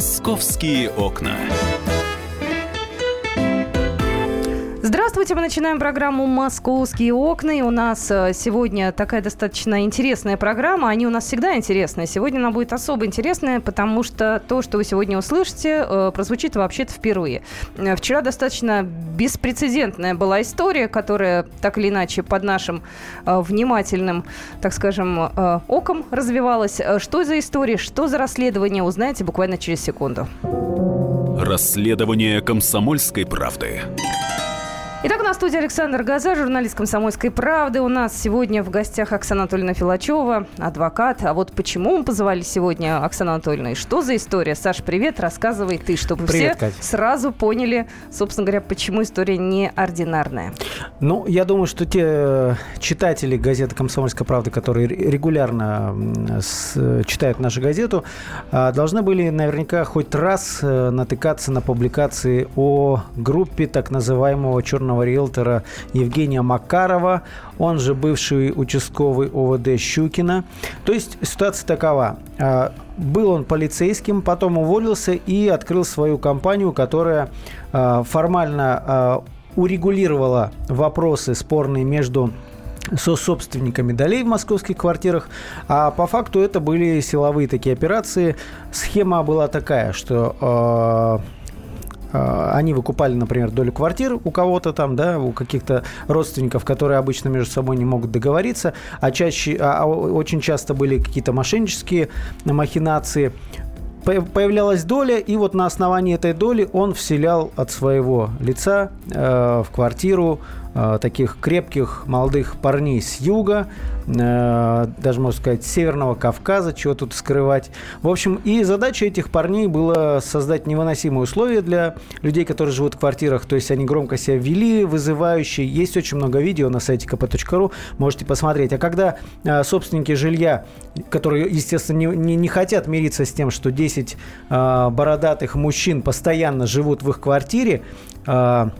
Московские окна. Здравствуйте, мы начинаем программу «Московские окна». И у нас э, сегодня такая достаточно интересная программа. Они у нас всегда интересные. Сегодня она будет особо интересная, потому что то, что вы сегодня услышите, э, прозвучит вообще-то впервые. Э, вчера достаточно беспрецедентная была история, которая так или иначе под нашим внимательным, так скажем, оком развивалась. Что за история, что за расследование, узнаете буквально через секунду. Расследование комсомольской правды. Итак, на студии Александр Газа, журналист «Комсомольской правды». У нас сегодня в гостях Оксана Анатольевна Филачева, адвокат. А вот почему мы позвали сегодня Оксану Анатольевну и что за история? Саш, привет, рассказывай ты, чтобы привет, все Кать. сразу поняли, собственно говоря, почему история неординарная. Ну, я думаю, что те э, читатели газеты «Комсомольская правда», которые регулярно читают нашу газету, а, должны были наверняка хоть раз э, натыкаться на публикации о группе так называемого «Черного главного риэлтора Евгения Макарова, он же бывший участковый ОВД Щукина. То есть ситуация такова. А, был он полицейским, потом уволился и открыл свою компанию, которая а, формально а, урегулировала вопросы спорные между со собственниками долей в московских квартирах. А по факту это были силовые такие операции. Схема была такая, что а, они выкупали, например, долю квартир у кого-то там, да, у каких-то родственников, которые обычно между собой не могут договориться, а чаще, а, а очень часто были какие-то мошеннические махинации. Появлялась доля, и вот на основании этой доли он вселял от своего лица э, в квартиру э, таких крепких молодых парней с юга, даже, можно сказать, Северного Кавказа, чего тут скрывать. В общем, и задача этих парней была создать невыносимые условия для людей, которые живут в квартирах, то есть они громко себя вели, вызывающие. Есть очень много видео на сайте kp.ru, можете посмотреть. А когда э, собственники жилья, которые, естественно, не, не, не хотят мириться с тем, что 10 э, бородатых мужчин постоянно живут в их квартире, э,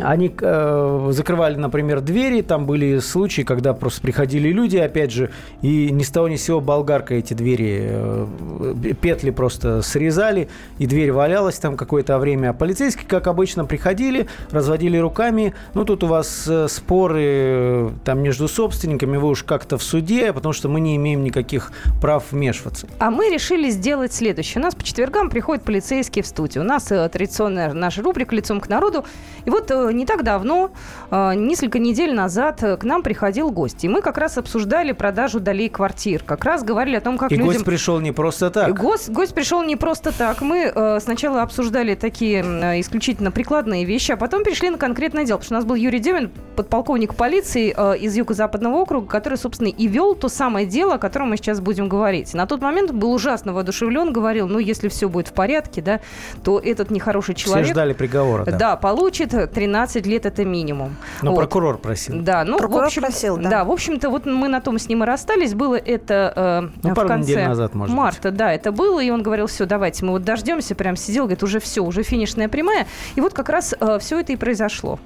они э, закрывали, например, двери, там были случаи, когда просто приходили люди, опять же, и ни с того ни с сего болгарка эти двери, э, петли просто срезали, и дверь валялась там какое-то время. А полицейские, как обычно, приходили, разводили руками, ну, тут у вас э, споры э, там между собственниками, вы уж как-то в суде, потому что мы не имеем никаких прав вмешиваться. А мы решили сделать следующее. У нас по четвергам приходят полицейские в студию. У нас э, традиционная наша рубрика «Лицом к народу». И вот э, не так давно, э, несколько недель назад, э, к нам приходил гость. И мы как раз обсуждали продажу долей квартир. Как раз говорили о том, как и людям... гость пришел не просто так. Гость, гость пришел не просто так. Мы сначала обсуждали такие исключительно прикладные вещи, а потом перешли на конкретное дело. Потому что у нас был Юрий Демин, подполковник полиции из Юго-Западного округа, который, собственно, и вел то самое дело, о котором мы сейчас будем говорить. На тот момент был ужасно воодушевлен, говорил, ну, если все будет в порядке, да, то этот нехороший человек... Все ждали приговора, да. Да, получит 13 лет это минимум. Но вот. прокурор просил. Да, ну, прокурор в общем, просил, да. Да, в общем-то, вот мы на том с ним и расстались. Было это э, ну, в конце назад, может марта. Быть. Да, это было, и он говорил, все, давайте, мы вот дождемся, прям сидел, говорит, уже все, уже финишная прямая. И вот как раз э, все это и произошло.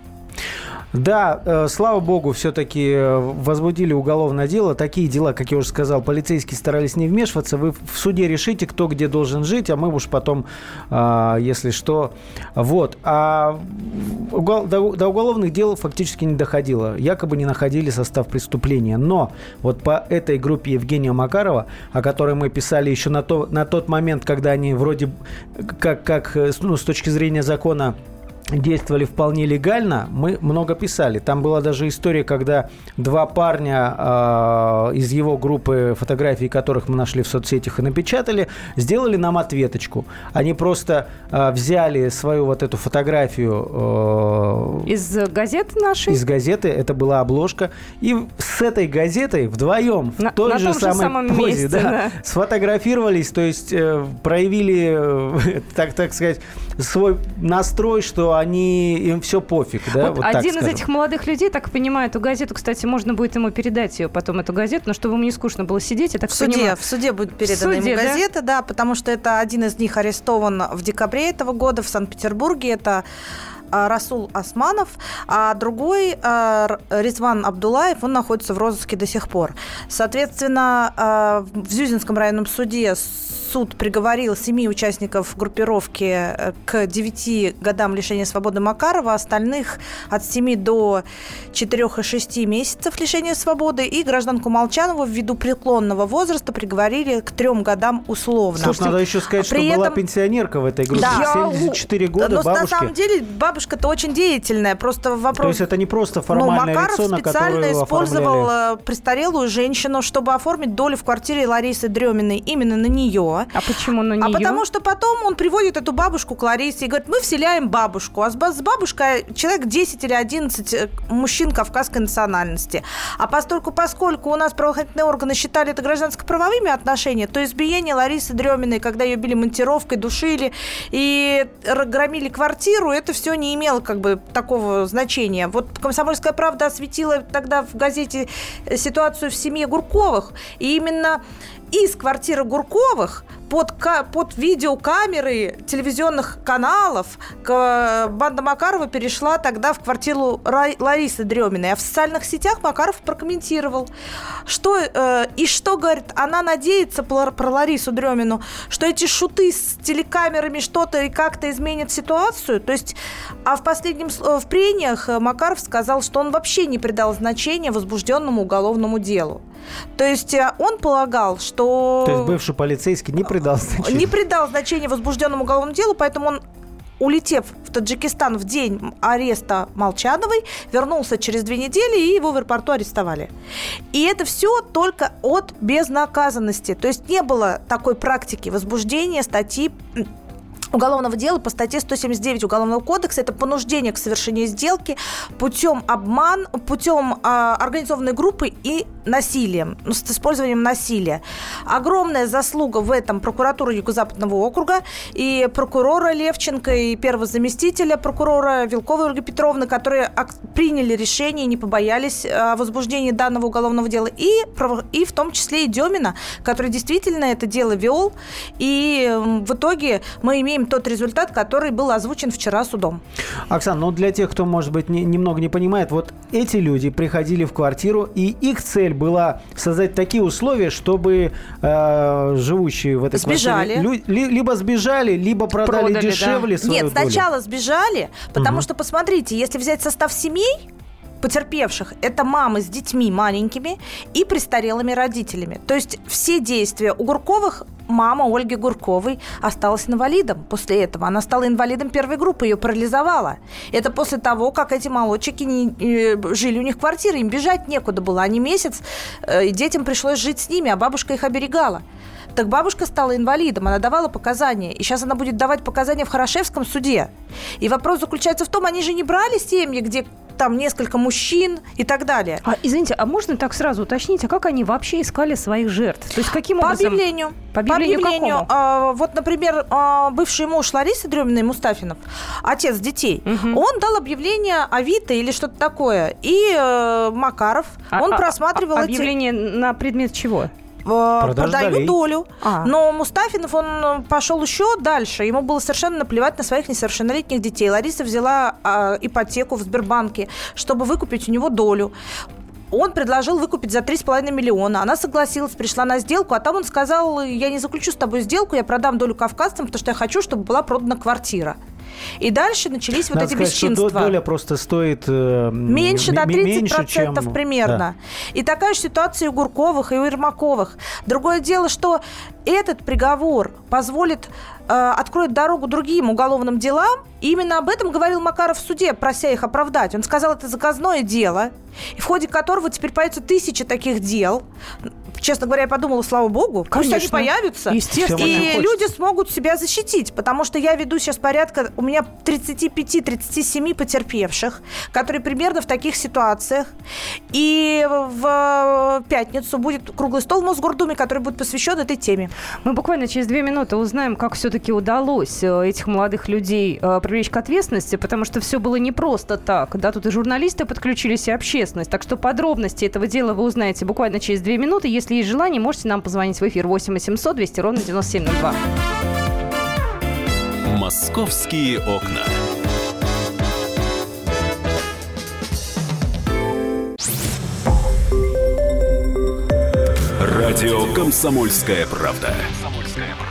Да, э, слава богу, все-таки э, возбудили уголовное дело. Такие дела, как я уже сказал, полицейские старались не вмешиваться. Вы в суде решите, кто где должен жить, а мы уж потом, э, если что. Вот. А до, до уголовных дел фактически не доходило. Якобы не находили состав преступления. Но вот по этой группе Евгения Макарова, о которой мы писали еще на, то, на тот момент, когда они вроде как, как ну, с точки зрения закона действовали вполне легально, мы много писали. Там была даже история, когда два парня э, из его группы, фотографий которых мы нашли в соцсетях и напечатали, сделали нам ответочку. Они просто э, взяли свою вот эту фотографию... Э, из газеты нашей? Из газеты, это была обложка. И с этой газетой вдвоем на, в той на же самой же самом позе месте, да, да. сфотографировались, то есть э, проявили, так, так сказать, свой настрой, что они им все пофиг, да? Вот, вот один из этих молодых людей, так понимаю, эту газету, кстати, можно будет ему передать ее потом эту газету, но чтобы ему не скучно было сидеть, я так в суде, понимаю. в суде будет передана суде, ему газета, да? да, потому что это один из них арестован в декабре этого года в Санкт-Петербурге. Это а, Расул Османов, а другой а, Резван Абдулаев, он находится в розыске до сих пор. Соответственно, в Зюзинском районном суде суд приговорил семи участников группировки э, к 9 годам лишения свободы Макарова, остальных от 7 до 4 и 6 месяцев лишения свободы, и гражданку Молчанову ввиду преклонного возраста приговорили к трем годам условно. Слушай, надо еще сказать, При что этом... была пенсионерка в этой группе, да. 74 года, Но бабушки. на самом деле бабушка-то очень деятельная, просто вопрос... То есть это не просто формальное Но Макаров лицо, на специально использовал оформляли... престарелую женщину, чтобы оформить долю в квартире Ларисы Дреминой именно на нее. А почему на нее? А потому что потом он приводит эту бабушку к Ларисе и говорит, мы вселяем бабушку. А с бабушкой человек 10 или 11 э, мужчин кавказской национальности. А поскольку, поскольку у нас правоохранительные органы считали это гражданско-правовыми отношениями, то избиение Ларисы Дреминой, когда ее били монтировкой, душили и громили квартиру, это все не имело как бы такого значения. Вот «Комсомольская правда» осветила тогда в газете ситуацию в семье Гурковых. И именно из квартиры Гурковых под, под видеокамеры телевизионных каналов банда Макарова перешла тогда в квартиру Ларисы Дреминой. А в социальных сетях Макаров прокомментировал, что э, и что, говорит, она надеется про, про Ларису Дремину, что эти шуты с телекамерами что-то и как-то изменят ситуацию. То есть, а в последнем э, в прениях Макаров сказал, что он вообще не придал значения возбужденному уголовному делу. То есть э, он полагал, что... То есть бывший полицейский не придал значения? Не придал значения возбужденному уголовному делу, поэтому он улетев в Таджикистан в день ареста Молчановой, вернулся через две недели и его в аэропорту арестовали. И это все только от безнаказанности. То есть не было такой практики возбуждения статьи уголовного дела по статье 179 Уголовного кодекса. Это понуждение к совершению сделки путем обман, путем э, организованной группы и насилием, ну, с использованием насилия. Огромная заслуга в этом прокуратуры Юго-Западного округа и прокурора Левченко, и первого заместителя прокурора Вилковой Ольги Петровны, которые приняли решение и не побоялись о возбуждении данного уголовного дела. И, и в том числе и Демина, который действительно это дело вел. И в итоге мы имеем тот результат, который был озвучен вчера судом. Оксана, ну для тех, кто, может быть, не, немного не понимает, вот эти люди приходили в квартиру, и их цель была создать такие условия, чтобы э, живущие в этой сбежали. квартире лю, либо сбежали, либо продали, продали дешевле да. свою Нет, долю. сначала сбежали, потому угу. что, посмотрите, если взять состав семей, потерпевших – это мамы с детьми маленькими и престарелыми родителями. То есть все действия у Гурковых мама Ольги Гурковой осталась инвалидом после этого. Она стала инвалидом первой группы, ее парализовала. Это после того, как эти молодчики не, э, жили у них в квартире, им бежать некуда было. Они месяц, э, и детям пришлось жить с ними, а бабушка их оберегала. Так бабушка стала инвалидом, она давала показания. И сейчас она будет давать показания в Хорошевском суде. И вопрос заключается в том, они же не брали семьи, где там несколько мужчин и так далее. А, извините, а можно так сразу уточнить, а как они вообще искали своих жертв? То есть каким по образом? Объявлению. По объявлению. По объявлению. А, вот, например, а, бывший муж Ларисы Дреминой, Мустафинов, отец детей, угу. он дал объявление Авито или что-то такое. И э, Макаров, а, он а, просматривал а, объявление эти... на предмет чего? Продаю долей. долю. А. Но Мустафинов, он э, пошел еще дальше. Ему было совершенно наплевать на своих несовершеннолетних детей. Лариса взяла а, ипотеку в Сбербанке, чтобы выкупить у него долю. Он предложил выкупить за 3,5 миллиона. Она согласилась, пришла на сделку, а там он сказал, я не заключу с тобой сделку, я продам долю кавказцам, потому что я хочу, чтобы была продана квартира. И дальше начались Надо вот эти сказать, бесчинства. Что доля просто стоит э, меньше на 30% меньше, чем... примерно. Да. И такая же ситуация и у Гурковых, и у Ермаковых. Другое дело, что этот приговор позволит откроет дорогу другим уголовным делам. И именно об этом говорил Макаров в суде, прося их оправдать. Он сказал, это заказное дело, в ходе которого теперь появятся тысячи таких дел честно говоря, я подумала, слава богу, Конечно. пусть они появятся. Естественно. И люди смогут себя защитить, потому что я веду сейчас порядка, у меня 35-37 потерпевших, которые примерно в таких ситуациях. И в пятницу будет круглый стол в Мосгордуме, который будет посвящен этой теме. Мы буквально через две минуты узнаем, как все-таки удалось э, этих молодых людей э, привлечь к ответственности, потому что все было не просто так. Да, тут и журналисты подключились, и общественность. Так что подробности этого дела вы узнаете буквально через две минуты. Если есть желание, можете нам позвонить в эфир 8 800 200 ровно 9702. Московские окна. Радио «Комсомольская правда».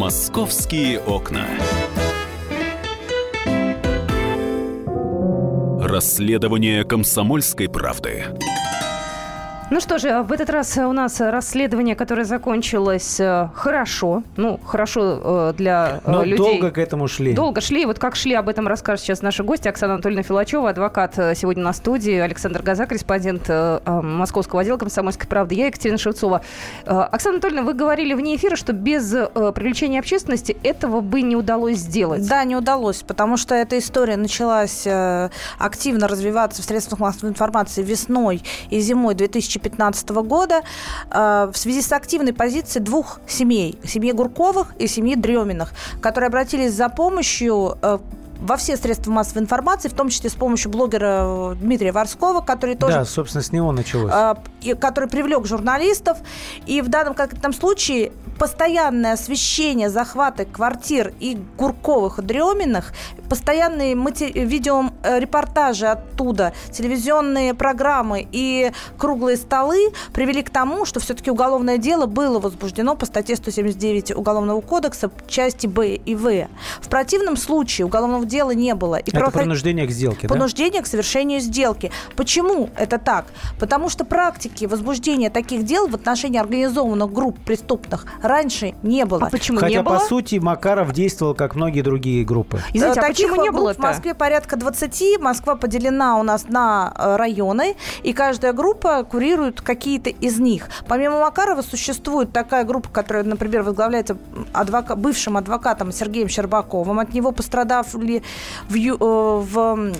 Московские окна. Расследование комсомольской правды. Ну что же, в этот раз у нас расследование, которое закончилось э, хорошо. Ну, хорошо э, для э, Но людей. долго к этому шли. Долго шли. Вот как шли, об этом расскажет сейчас наши гости. Оксана Анатольевна Филачева, адвокат сегодня на студии. Александр Газа, корреспондент Московского отдела «Комсомольской правды». Я Екатерина Шевцова. Оксана Анатольевна, вы говорили вне эфира, что без привлечения общественности этого бы не удалось сделать. Да, не удалось, потому что эта история началась активно развиваться в средствах массовой информации весной и зимой 2015 2015 года э, в связи с активной позицией двух семей. Семьи Гурковых и семьи Дреминых, которые обратились за помощью э, во все средства массовой информации, в том числе с помощью блогера Дмитрия Ворского, который тоже... Да, собственно, с него началось. Э, который привлек журналистов. И в данном конкретном случае постоянное освещение захвата квартир и Гурковых, и Дреминых, постоянные мати- видеорепортажи оттуда, телевизионные программы и круглые столы привели к тому, что все-таки уголовное дело было возбуждено по статье 179 Уголовного кодекса части Б и В. В противном случае уголовного дела не было. И это правоход... принуждение к сделке, Принуждение да? к совершению сделки. Почему это так? Потому что практики возбуждения таких дел в отношении организованных групп преступных раньше не было. А почему Хотя, не было? по сути, Макаров действовал, как многие другие группы. Извините, а почему не было В Москве порядка 20. Москва поделена у нас на э, районы, и каждая группа курирует какие-то из них. Помимо Макарова существует такая группа, которая, например, возглавляется адвока... бывшим адвокатом Сергеем Щербаковым. От него пострадали в, э, в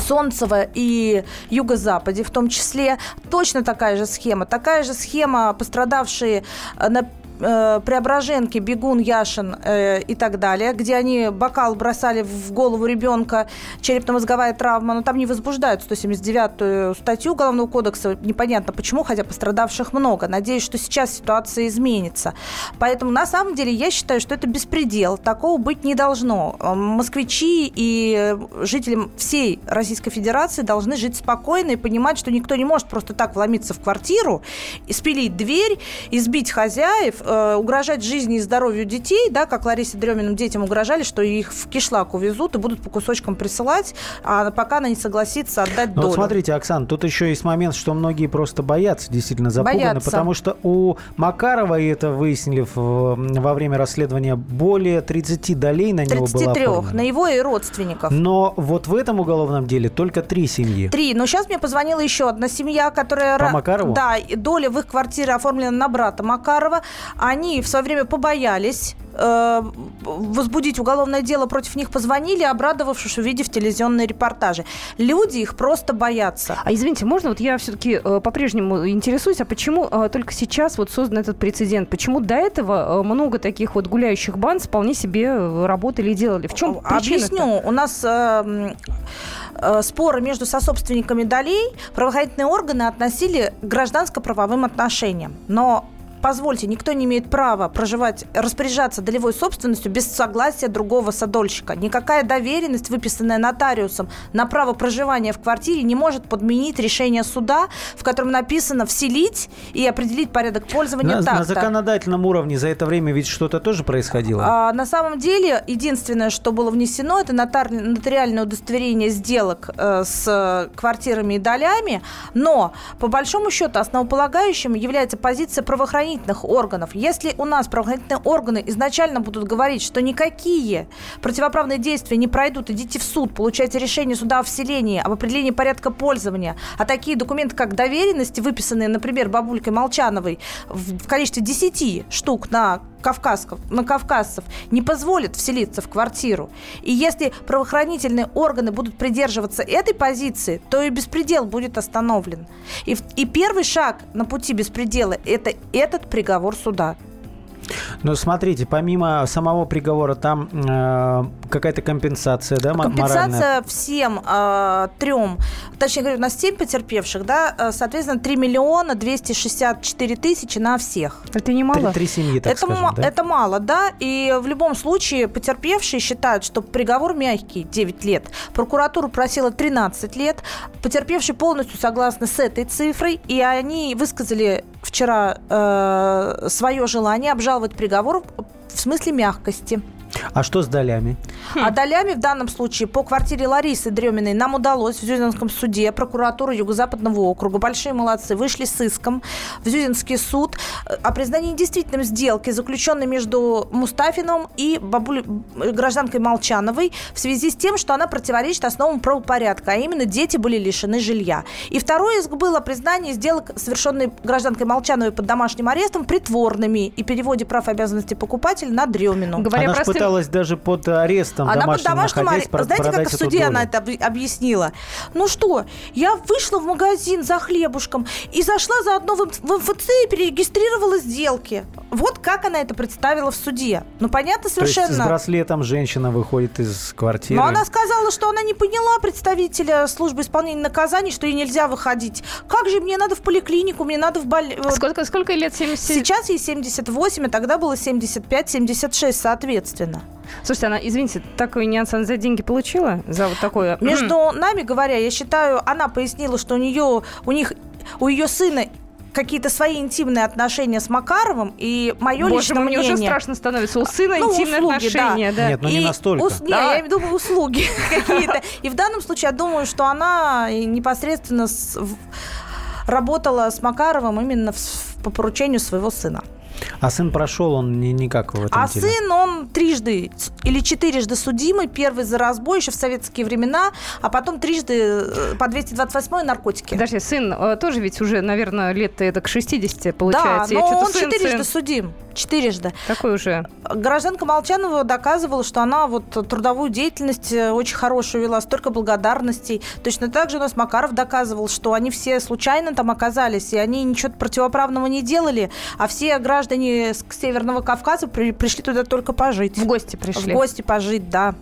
Солнцево и Юго-Западе в том числе. Точно такая же схема. Такая же схема пострадавшие э, на э, Преображенки, Бегун, Яшин э, и так далее, где они бокал бросали в голову ребенка, черепно-мозговая травма, но там не возбуждают 179-ю статью Уголовного кодекса. Непонятно почему, хотя пострадавших много. Надеюсь, что сейчас ситуация изменится. Поэтому на самом деле я считаю, что это беспредел. Такого быть не должно. Э, москвичи и жители всей Российской Федерации должны жить спокойно и понимать, что никто не может просто так вломиться в квартиру, спилить дверь, избить хозяев, э, угрожать жизни и здоровью детей, да, как Ларисе Дреминым детям угрожали, что их в кишлак увезут и будут по кусочкам присылать, а пока она не согласится отдать ну, долю. Вот смотрите, Оксана, тут еще есть момент, что многие просто боятся, действительно запуганы, боятся. потому что у Макарова, и это выяснили в, во время расследования, более 30 долей на него 33, было оформлено. на его и родственников. Но вот в этом уголовном деле только три семьи. Три. Но сейчас мне позвонила еще одна семья, которая... По Макарову? Да, доля в их квартире оформлена на брата Макарова они в свое время побоялись э, возбудить уголовное дело против них, позвонили, обрадовавшись, увидев телевизионные репортажи. Люди их просто боятся. А извините, можно, вот я все-таки э, по-прежнему интересуюсь, а почему э, только сейчас вот создан этот прецедент? Почему до этого э, много таких вот гуляющих банд вполне себе работали и делали? В чем причина? Объясню. У нас... Э, э, споры между сособственниками долей правоохранительные органы относили к гражданско-правовым отношениям. Но Позвольте, никто не имеет права проживать, распоряжаться долевой собственностью без согласия другого садольщика. Никакая доверенность, выписанная нотариусом на право проживания в квартире, не может подменить решение суда, в котором написано «вселить» и определить порядок пользования на, на законодательном уровне за это время ведь что-то тоже происходило? А, на самом деле, единственное, что было внесено, это нотар, нотариальное удостоверение сделок э, с квартирами и долями, но, по большому счету, основополагающим является позиция правоохранительных правоохранительных органов. Если у нас правоохранительные органы изначально будут говорить, что никакие противоправные действия не пройдут, идите в суд, получайте решение суда о вселении, об определении порядка пользования, а такие документы, как доверенности, выписанные, например, бабулькой Молчановой в количестве 10 штук на кавказцев, на кавказцев не позволит вселиться в квартиру. И если правоохранительные органы будут придерживаться этой позиции, то и беспредел будет остановлен. И, и первый шаг на пути беспредела – это этот приговор суда. Но смотрите, помимо самого приговора, там э, какая-то компенсация, да, Компенсация моральная? всем э, трем, точнее говоря, у нас семь потерпевших, да, э, соответственно, 3 миллиона 264 тысячи на всех. Это не мало? Три, три семьи, так это, скажем, да? это мало, да, и в любом случае потерпевшие считают, что приговор мягкий, 9 лет. Прокуратура просила 13 лет. Потерпевшие полностью согласны с этой цифрой, и они высказали вчера э, свое желание обжаловать приговор в смысле мягкости. А что с долями? Хм. А долями в данном случае по квартире Ларисы Дреминой нам удалось в Зюзинском суде, прокуратура Юго-Западного округа, большие молодцы, вышли с иском в Зюзинский суд о признании действительным сделки, заключенной между Мустафиновым и бабуль... гражданкой Молчановой в связи с тем, что она противоречит основам правопорядка, а именно дети были лишены жилья. И второй иск был о признании сделок, совершенной гражданкой Молчановой под домашним арестом, притворными и переводе прав и обязанностей покупателя на Дремину. Говоря Она простым пыталась даже под арестом Она домашним под домашним арестом. Знаете, как в суде она это объяснила? Ну что, я вышла в магазин за хлебушком и зашла заодно в МФЦ и перерегистрировала сделки. Вот как она это представила в суде. Ну, понятно совершенно. То есть с браслетом женщина выходит из квартиры. Но она сказала, что она не поняла представителя службы исполнения наказаний, что ей нельзя выходить. Как же мне надо в поликлинику, мне надо в больницу. Сколько, сколько лет? 70? Сейчас ей 78, а тогда было 75-76 соответственно. Слушайте, она, извините, такой нюанс она за деньги получила? За вот такое? Между нами говоря, я считаю, она пояснила, что у нее, у них, у ее сына какие-то свои интимные отношения с Макаровым, и мое Боже, личное мне мнение... уже страшно становится. У сына ну, интимные услуги, отношения, да. да. Нет, ну не настолько. Ус... Нет, я думаю, услуги какие-то. И в данном случае я думаю, что она непосредственно с... работала с Макаровым именно в... по поручению своего сына. А сын прошел, он не, никак в этом А деле. сын, он трижды или четырежды судимый. Первый за разбой еще в советские времена, а потом трижды э, по 228 наркотики. Подожди, сын э, тоже ведь уже, наверное, лет это к 60 получается. Да, но он сын, четырежды сын. судим. Четырежды. Такой уже. Гражданка Молчанова доказывала, что она вот трудовую деятельность э, очень хорошую вела, столько благодарностей. Точно так же у нас Макаров доказывал, что они все случайно там оказались, и они ничего противоправного не делали, а все граждане с Северного Кавказа при, пришли туда только пожить. В гости пришли. В гости пожить, да.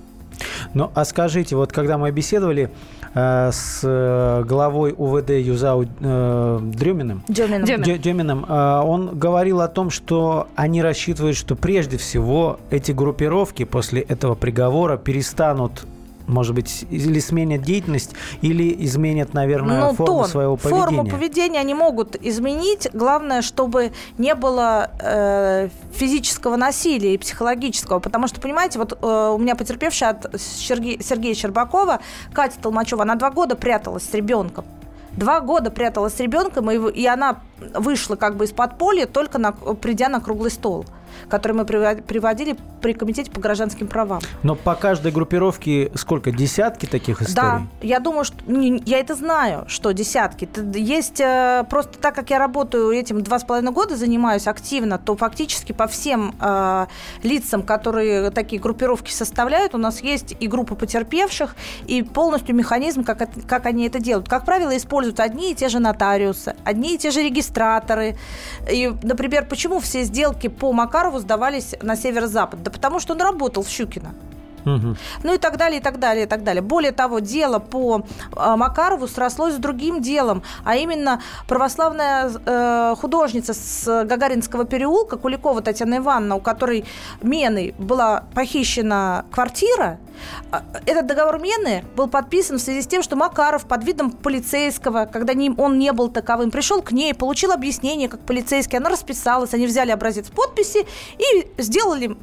Ну, а скажите, вот когда мы беседовали э, с э, главой УВД ЮЗАУ э, Дрюминым, Дюминым, Дюминым. Дюминым э, он говорил о том, что они рассчитывают, что прежде всего эти группировки после этого приговора перестанут может быть, или сменят деятельность, или изменят, наверное, ну, форму тон, своего поведения. Форму поведения они могут изменить. Главное, чтобы не было э, физического насилия и психологического. Потому что, понимаете, вот э, у меня потерпевшая от Сергея, Сергея Щербакова, Катя Толмачева, она два года пряталась с ребенком. Два года пряталась с ребенком, и, и она вышла как бы из подполья, только на, придя на круглый стол которые мы приводили при Комитете по гражданским правам. Но по каждой группировке сколько? Десятки таких историй? Да, я думаю, что я это знаю, что десятки. Есть э, просто так, как я работаю этим два с половиной года, занимаюсь активно, то фактически по всем э, лицам, которые такие группировки составляют, у нас есть и группа потерпевших, и полностью механизм, как, как они это делают. Как правило, используют одни и те же нотариусы, одни и те же регистраторы. И, например, почему все сделки по Макару Макарову сдавались на северо-запад? Да потому что он работал в Щукино. Ну и так далее, и так далее, и так далее. Более того, дело по э, Макарову срослось с другим делом, а именно православная э, художница с Гагаринского переулка, Куликова Татьяна Ивановна, у которой Меной была похищена квартира, э, этот договор Мены был подписан в связи с тем, что Макаров под видом полицейского, когда он не был таковым, пришел к ней, получил объяснение как полицейский, она расписалась, они взяли образец подписи и сделали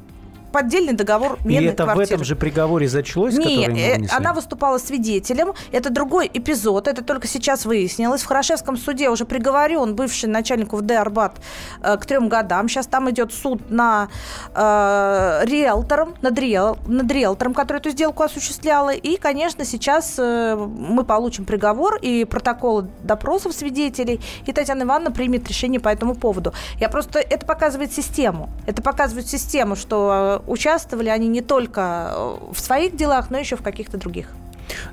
поддельный договор И это квартиры. в этом же приговоре зачлось, Нет, э, она выступала свидетелем. Это другой эпизод. Это только сейчас выяснилось. В Хорошевском суде уже приговорен бывший начальник УВД Арбат э, к трем годам. Сейчас там идет суд на э, риэлтором, над, риэл, над риэлтором, который эту сделку осуществляла. И, конечно, сейчас э, мы получим приговор и протоколы допросов свидетелей. И Татьяна Ивановна примет решение по этому поводу. Я просто... Это показывает систему. Это показывает систему, что э, участвовали они не только э, в своих делах, но еще в каких-то других.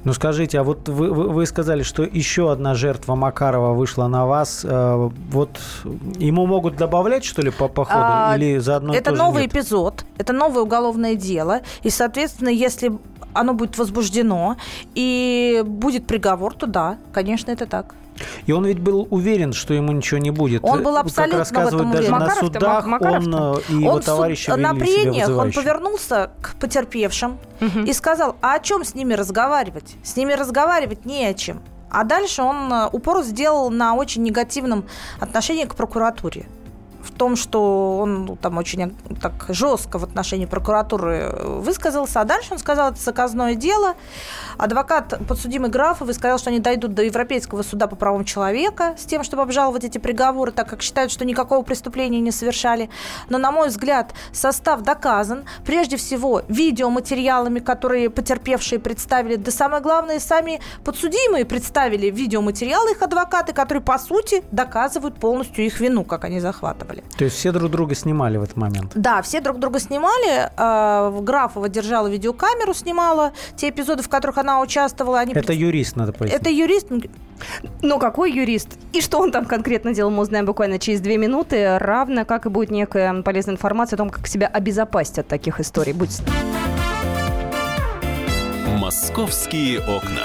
Ну скажите, а вот вы, вы сказали, что еще одна жертва Макарова вышла на вас. Э, вот ему могут добавлять, что ли, по, по ходу? А, или заодно Это новый нет? эпизод, это новое уголовное дело. И, соответственно, если оно будет возбуждено и будет приговор, то да, конечно, это так. И он ведь был уверен, что ему ничего не будет. Он был абсолютно как рассказывают в этом даже на судах, Макаров он э, и он его товарищи На прениях он повернулся к потерпевшим угу. и сказал, а о чем с ними разговаривать? С ними разговаривать не о чем. А дальше он э, упор сделал на очень негативном отношении к прокуратуре в том, что он ну, там очень так жестко в отношении прокуратуры высказался, а дальше он сказал, это заказное дело. Адвокат подсудимый Графов сказал, что они дойдут до Европейского суда по правам человека с тем, чтобы обжаловать эти приговоры, так как считают, что никакого преступления не совершали. Но, на мой взгляд, состав доказан. Прежде всего, видеоматериалами, которые потерпевшие представили, да самое главное, сами подсудимые представили видеоматериалы их адвокаты, которые, по сути, доказывают полностью их вину, как они захватывали участвовали. То есть все друг друга снимали в этот момент? Да, все друг друга снимали. А, Графова держала видеокамеру, снимала те эпизоды, в которых она участвовала. Они Это юрист, надо пояснить. Это юрист. Ну, какой юрист? И что он там конкретно делал, мы узнаем буквально через две минуты, равно как и будет некая полезная информация о том, как себя обезопасить от таких историй. Будь Московские окна.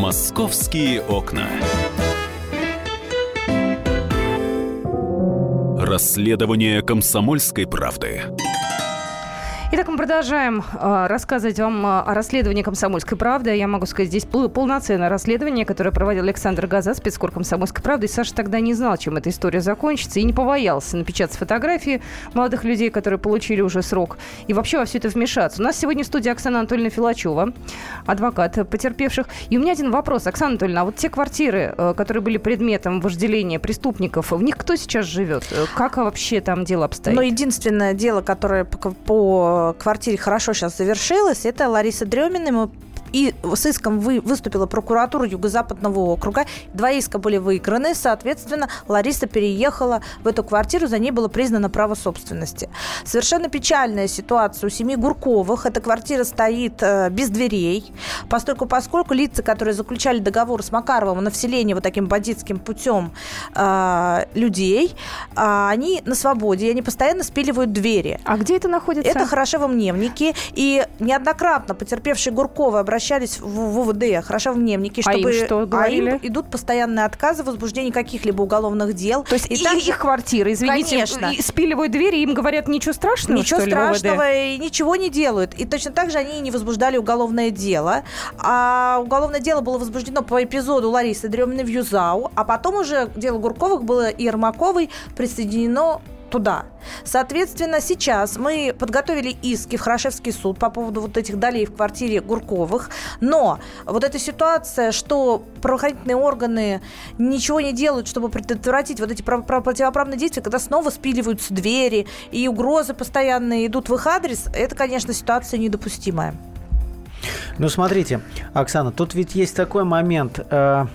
Московские окна. Расследование комсомольской правды. Итак, мы продолжаем э, рассказывать вам а, о расследовании «Комсомольской правды». Я могу сказать, здесь полноценное расследование, которое проводил Александр Газа, спецкор «Комсомольской правды». И Саша тогда не знал, чем эта история закончится, и не побоялся напечатать фотографии молодых людей, которые получили уже срок, и вообще во все это вмешаться. У нас сегодня в студии Оксана Анатольевна Филачева, адвокат потерпевших. И у меня один вопрос. Оксана Анатольевна, а вот те квартиры, э, которые были предметом вожделения преступников, в них кто сейчас живет? Э, как вообще там дело обстоит? Ну, единственное дело, которое по квартире хорошо сейчас завершилась, это Лариса Дремина. Мы и с иском вы, выступила прокуратура Юго-Западного округа. Два иска были выиграны. Соответственно, Лариса переехала в эту квартиру. За ней было признано право собственности. Совершенно печальная ситуация у семьи Гурковых. Эта квартира стоит э, без дверей. Поскольку, поскольку лица, которые заключали договор с Макаровым на вселение вот таким бандитским путем э, людей, э, они на свободе. И они постоянно спиливают двери. А где это находится? Это Хорошевом Мневнике. И неоднократно потерпевшие Гурковы обращались обращались в, в УВД, хорошо в Мнемнике, чтобы... А им что говорили? А им идут постоянные отказы в возбуждении каких-либо уголовных дел. То есть и, и также... их квартиры, извините, Конечно. спиливают двери, им говорят ничего страшного, Ничего что страшного, и ничего не делают. И точно так же они не возбуждали уголовное дело. А уголовное дело было возбуждено по эпизоду Ларисы Дреминой в Юзау, а потом уже дело Гурковых было и Ермаковой присоединено туда. Соответственно, сейчас мы подготовили иски в Хорошевский суд по поводу вот этих долей в квартире Гурковых, но вот эта ситуация, что правоохранительные органы ничего не делают, чтобы предотвратить вот эти противоправные действия, когда снова спиливаются двери и угрозы постоянные идут в их адрес, это, конечно, ситуация недопустимая. Ну, смотрите, Оксана, тут ведь есть такой момент. Э,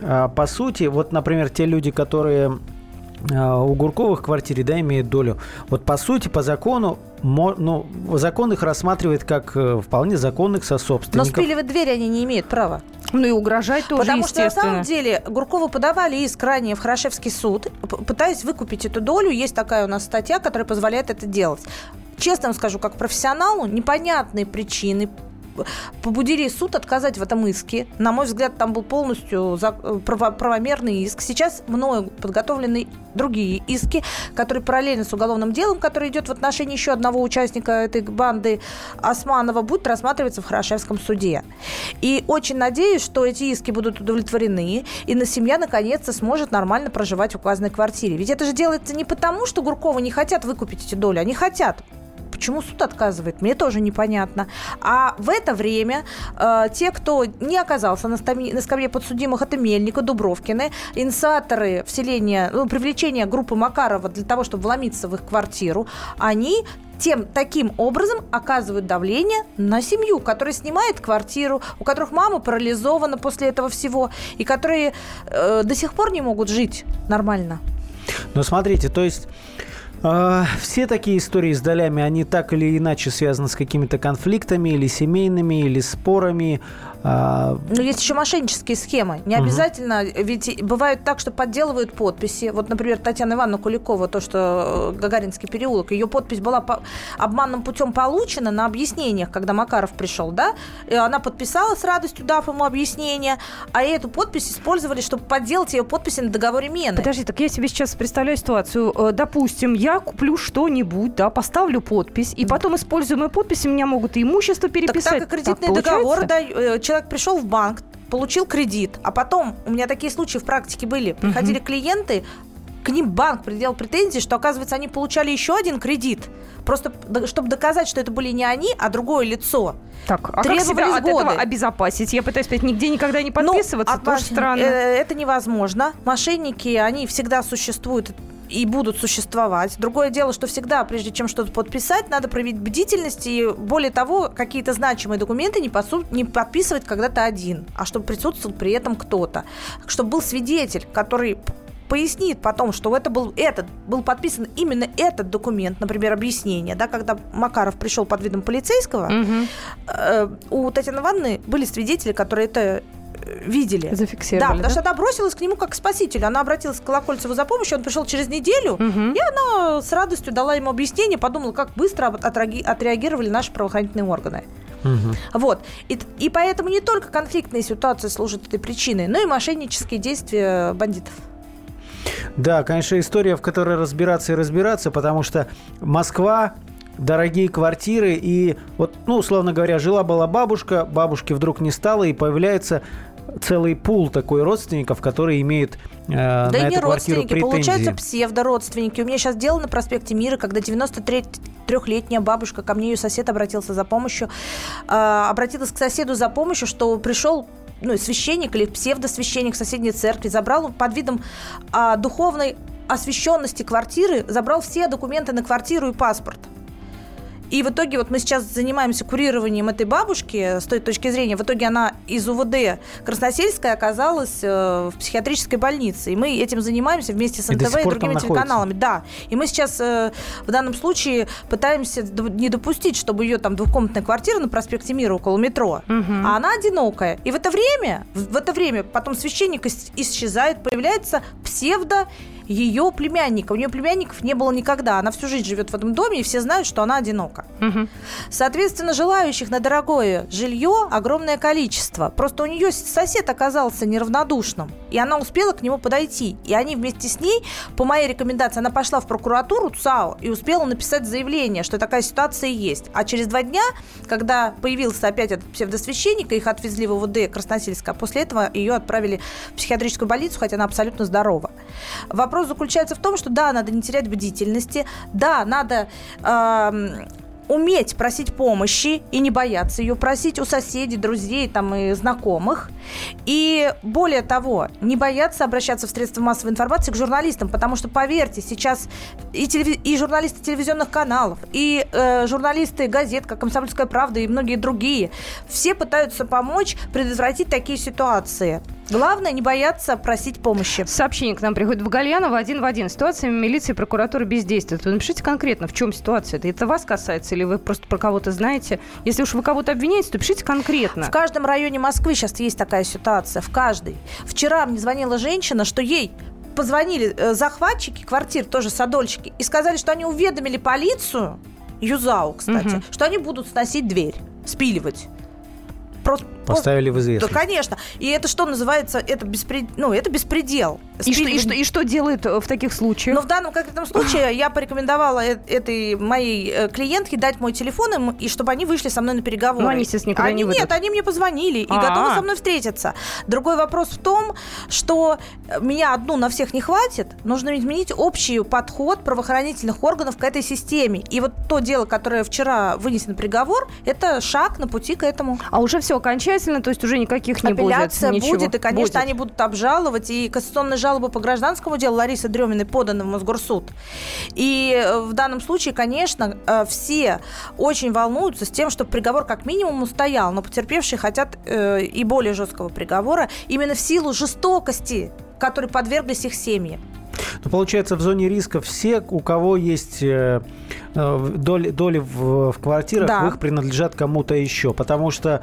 э, по сути, вот, например, те люди, которые у Гурковых в квартире, да, имеет долю. Вот по сути, по закону, ну, закон их рассматривает как э, вполне законных сособственников. Но спиливать двери они не имеют права. Ну и угрожать тоже, Потому что на самом деле Гурковы подавали иск ранее в Хорошевский суд, пытаясь выкупить эту долю. Есть такая у нас статья, которая позволяет это делать. Честно вам скажу, как профессионалу, непонятные причины, побудили суд отказать в этом иске. На мой взгляд, там был полностью правомерный иск. Сейчас мною подготовлены другие иски, которые параллельно с уголовным делом, который идет в отношении еще одного участника этой банды Османова, будут рассматриваться в Хорошевском суде. И очень надеюсь, что эти иски будут удовлетворены, и на семья наконец-то сможет нормально проживать в указанной квартире. Ведь это же делается не потому, что Гуркова не хотят выкупить эти доли, они хотят почему суд отказывает, мне тоже непонятно. А в это время э, те, кто не оказался на, скамье, на скамье подсудимых, это Мельника, Дубровкины, инициаторы вселения, ну, привлечения группы Макарова для того, чтобы вломиться в их квартиру, они тем таким образом оказывают давление на семью, которая снимает квартиру, у которых мама парализована после этого всего, и которые э, до сих пор не могут жить нормально. Но смотрите, то есть все такие истории с долями, они так или иначе связаны с какими-то конфликтами или семейными, или спорами. А... Но есть еще мошеннические схемы. Не угу. обязательно, ведь бывает так, что подделывают подписи. Вот, например, Татьяна Ивановна Куликова, то, что э, Гагаринский переулок, ее подпись была по обманным путем получена на объяснениях, когда Макаров пришел, да, и она подписала с радостью, дав ему объяснение, а эту подпись использовали, чтобы подделать ее подписи на договоре мены. Подожди, так я себе сейчас представляю ситуацию. Э, допустим, я куплю что-нибудь, да, поставлю подпись, и потом, используя мою подпись, меня могут и имущество переписать. Так, так и кредитный так, договор, да, э, человек пришел в банк, получил кредит, а потом, у меня такие случаи в практике были, приходили угу. клиенты, к ним банк предъявил претензии, что, оказывается, они получали еще один кредит, просто чтобы доказать, что это были не они, а другое лицо. Так, а как себя от годы. этого обезопасить? Я пытаюсь сказать, нигде никогда не ну, подписываться, ну, тоже странно. Э, это невозможно. Мошенники, они всегда существуют и будут существовать. Другое дело, что всегда, прежде чем что-то подписать, надо проявить бдительность и, более того, какие-то значимые документы не, посу- не подписывать когда-то один, а чтобы присутствовал при этом кто-то. Чтобы был свидетель, который пояснит потом, что это был этот, был подписан именно этот документ, например, объяснение, да, когда Макаров пришел под видом полицейского, угу. э, у Татьяны Ивановны были свидетели, которые это видели. Зафиксировали. Да, потому что она бросилась к нему как к спасителю. Она обратилась к Колокольцеву за помощью, он пришел через неделю, угу. и она с радостью дала ему объяснение, подумала, как быстро отреагировали наши правоохранительные органы. Угу. Вот. И, и поэтому не только конфликтные ситуации служат этой причиной, но и мошеннические действия бандитов. Да, конечно, история, в которой разбираться и разбираться, потому что Москва дорогие квартиры, и вот, ну, условно говоря, жила-была бабушка, бабушки вдруг не стало, и появляется целый пул такой родственников, которые имеют э, да на и не эту квартиру претензии. получаются псевдородственники. У меня сейчас дело на проспекте Мира, когда 93 трехлетняя бабушка, ко мне ее сосед обратился за помощью, э, обратилась к соседу за помощью, что пришел ну, священник или псевдосвященник соседней церкви, забрал под видом э, духовной освященности квартиры, забрал все документы на квартиру и паспорт. И в итоге вот мы сейчас занимаемся курированием этой бабушки с той точки зрения. В итоге она из УВД Красносельская оказалась э, в психиатрической больнице. И мы этим занимаемся вместе с НТВ и, и другими телеканалами. Да. И мы сейчас э, в данном случае пытаемся не допустить, чтобы ее там двухкомнатная квартира на проспекте Мира около метро, угу. а она одинокая. И в это время, в это время потом священник исчезает, появляется псевдо ее племянника. У нее племянников не было никогда. Она всю жизнь живет в этом доме, и все знают, что она одинока. Угу. Соответственно, желающих на дорогое жилье огромное количество. Просто у нее сосед оказался неравнодушным, и она успела к нему подойти. И они вместе с ней, по моей рекомендации, она пошла в прокуратуру ЦАО и успела написать заявление, что такая ситуация есть. А через два дня, когда появился опять этот псевдосвященник, их отвезли в УВД Красносельска, а после этого ее отправили в психиатрическую больницу, хотя она абсолютно здорова. Вопрос вопрос заключается в том, что да, надо не терять бдительности, да, надо э, уметь просить помощи и не бояться ее просить у соседей, друзей там, и знакомых. И более того, не бояться обращаться в средства массовой информации к журналистам, потому что, поверьте, сейчас и, телевиз... и журналисты телевизионных каналов, и э, журналисты газет, как «Комсомольская правда» и многие другие, все пытаются помочь предотвратить такие ситуации. Главное, не бояться просить помощи. Сообщение к нам приходит в Гальянова один в один. Ситуация милиции и прокуратуры бездействует. Вы напишите конкретно, в чем ситуация. Это, это вас касается или вы просто про кого-то знаете? Если уж вы кого-то обвиняете, то пишите конкретно. В каждом районе Москвы сейчас есть такая ситуация. В каждой. Вчера мне звонила женщина, что ей позвонили э, захватчики квартир, тоже садольщики, и сказали, что они уведомили полицию, Юзау, кстати, угу. что они будут сносить дверь, спиливать. Просто Поставили в известность. Да, конечно. И это что называется? Это, беспред... ну, это беспредел. И, что, и, что, и что делает э, в таких случаях? Ну, в данном конкретном случае я порекомендовала этой моей э, клиентке дать мой телефон, им, и чтобы они вышли со мной на переговоры. Ну, они, естественно, никуда они, не выйдут. Нет, они мне позвонили и А-а-а. готовы со мной встретиться. Другой вопрос в том, что меня одну на всех не хватит. Нужно изменить общий подход правоохранительных органов к этой системе. И вот то дело, которое вчера вынесено приговор, это шаг на пути к этому. А уже все окончательно, то есть уже никаких не Апелляция будет? Апелляция будет, и, конечно, будет. они будут обжаловать. И кассационные жалобы по гражданскому делу Ларисы Дреминой поданы в Мосгорсуд. И э, в данном случае, конечно, э, все очень волнуются с тем, чтобы приговор как минимум устоял, но потерпевшие хотят э, и более жесткого приговора именно в силу жестокости, которой подверглись их семьи. Ну, получается, в зоне риска все, у кого есть э, доли, доли в, в квартирах, да. их принадлежат кому-то еще. Потому что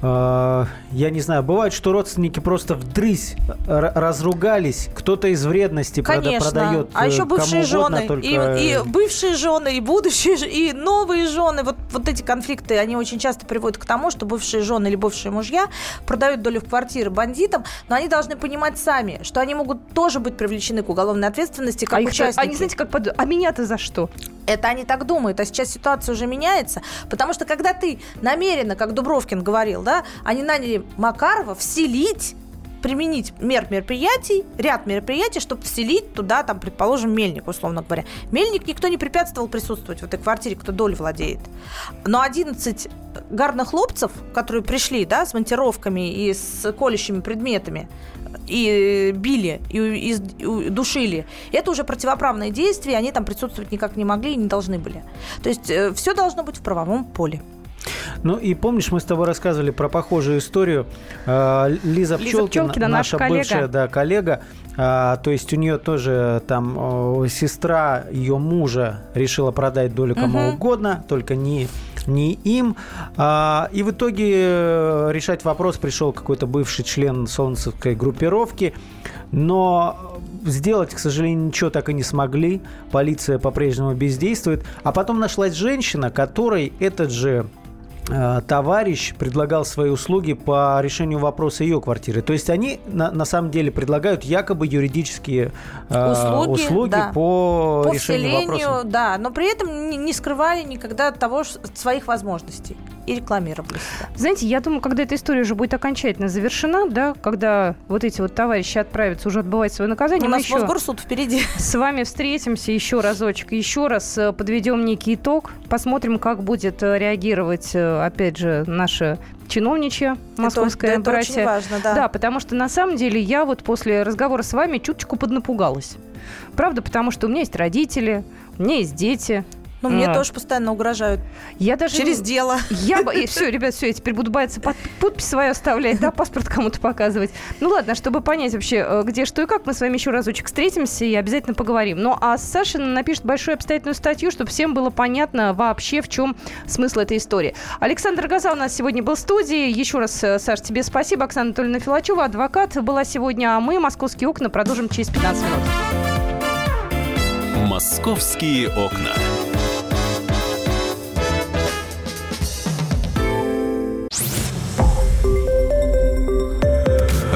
я не знаю, бывает, что родственники просто вдрызь разругались, кто-то из вредности Конечно. продает А еще бывшие жены, только... и, и бывшие жены, и будущие, и новые жены. Вот, вот эти конфликты, они очень часто приводят к тому, что бывшие жены или бывшие мужья продают долю в квартиры бандитам, но они должны понимать сами, что они могут тоже быть привлечены к уголовной ответственности как а участники. Они, знаете, как подумают, а меня-то за что? Это они так думают, а сейчас ситуация уже меняется, потому что когда ты намеренно, как Дубровкин говорил, да, они наняли Макарова вселить применить мер мероприятий, ряд мероприятий, чтобы вселить туда, там, предположим, мельник, условно говоря. Мельник никто не препятствовал присутствовать в этой квартире, кто доль владеет. Но 11 гарнохлопцев, которые пришли, да, с монтировками и с колющими предметами, и били, и, и, и душили. Это уже противоправные действия, они там присутствовать никак не могли и не должны были. То есть э, все должно быть в правовом поле. Ну и помнишь, мы с тобой рассказывали про похожую историю. А, Лиза, Лиза Пчелкина, Пчелкина наша наш бывшая да, коллега, то есть у нее тоже там сестра ее мужа решила продать долю кому угу. угодно, только не не им. А, и в итоге э, решать вопрос пришел какой-то бывший член солнцевской группировки. Но сделать, к сожалению, ничего так и не смогли. Полиция по-прежнему бездействует. А потом нашлась женщина, которой этот же Э, товарищ предлагал свои услуги по решению вопроса ее квартиры. То есть они на, на самом деле предлагают якобы юридические э, услуги, услуги да. по, по решению вопроса. Да, но при этом не, не скрывали никогда того своих возможностей и рекламировали себя. Знаете, я думаю, когда эта история уже будет окончательно завершена, да, когда вот эти вот товарищи отправятся уже отбывать свое наказание, У нас еще Мосгорсуд впереди. С вами встретимся еще разочек, еще раз э, подведем некий итог, посмотрим, как будет э, реагировать, э, опять же, наши чиновничья московская это, братья. Это очень важно, да. Да, потому что на самом деле я вот после разговора с вами чуточку поднапугалась. Правда, потому что у меня есть родители, у меня есть дети, ну, мне а. тоже постоянно угрожают. Я даже... Через дело. Я... И все, ребят, все, я теперь буду бояться под... подпись свою оставлять, да, паспорт кому-то показывать. Ну, ладно, чтобы понять вообще, э, где, что и как, мы с вами еще разочек встретимся и обязательно поговорим. Ну, а Саша напишет большую обстоятельную статью, чтобы всем было понятно вообще, в чем смысл этой истории. Александр Газа у нас сегодня был в студии. Еще раз, э, Саш, тебе спасибо. Оксана Анатольевна Филачева, адвокат, была сегодня, а мы «Московские окна» продолжим через 15 минут. «Московские окна».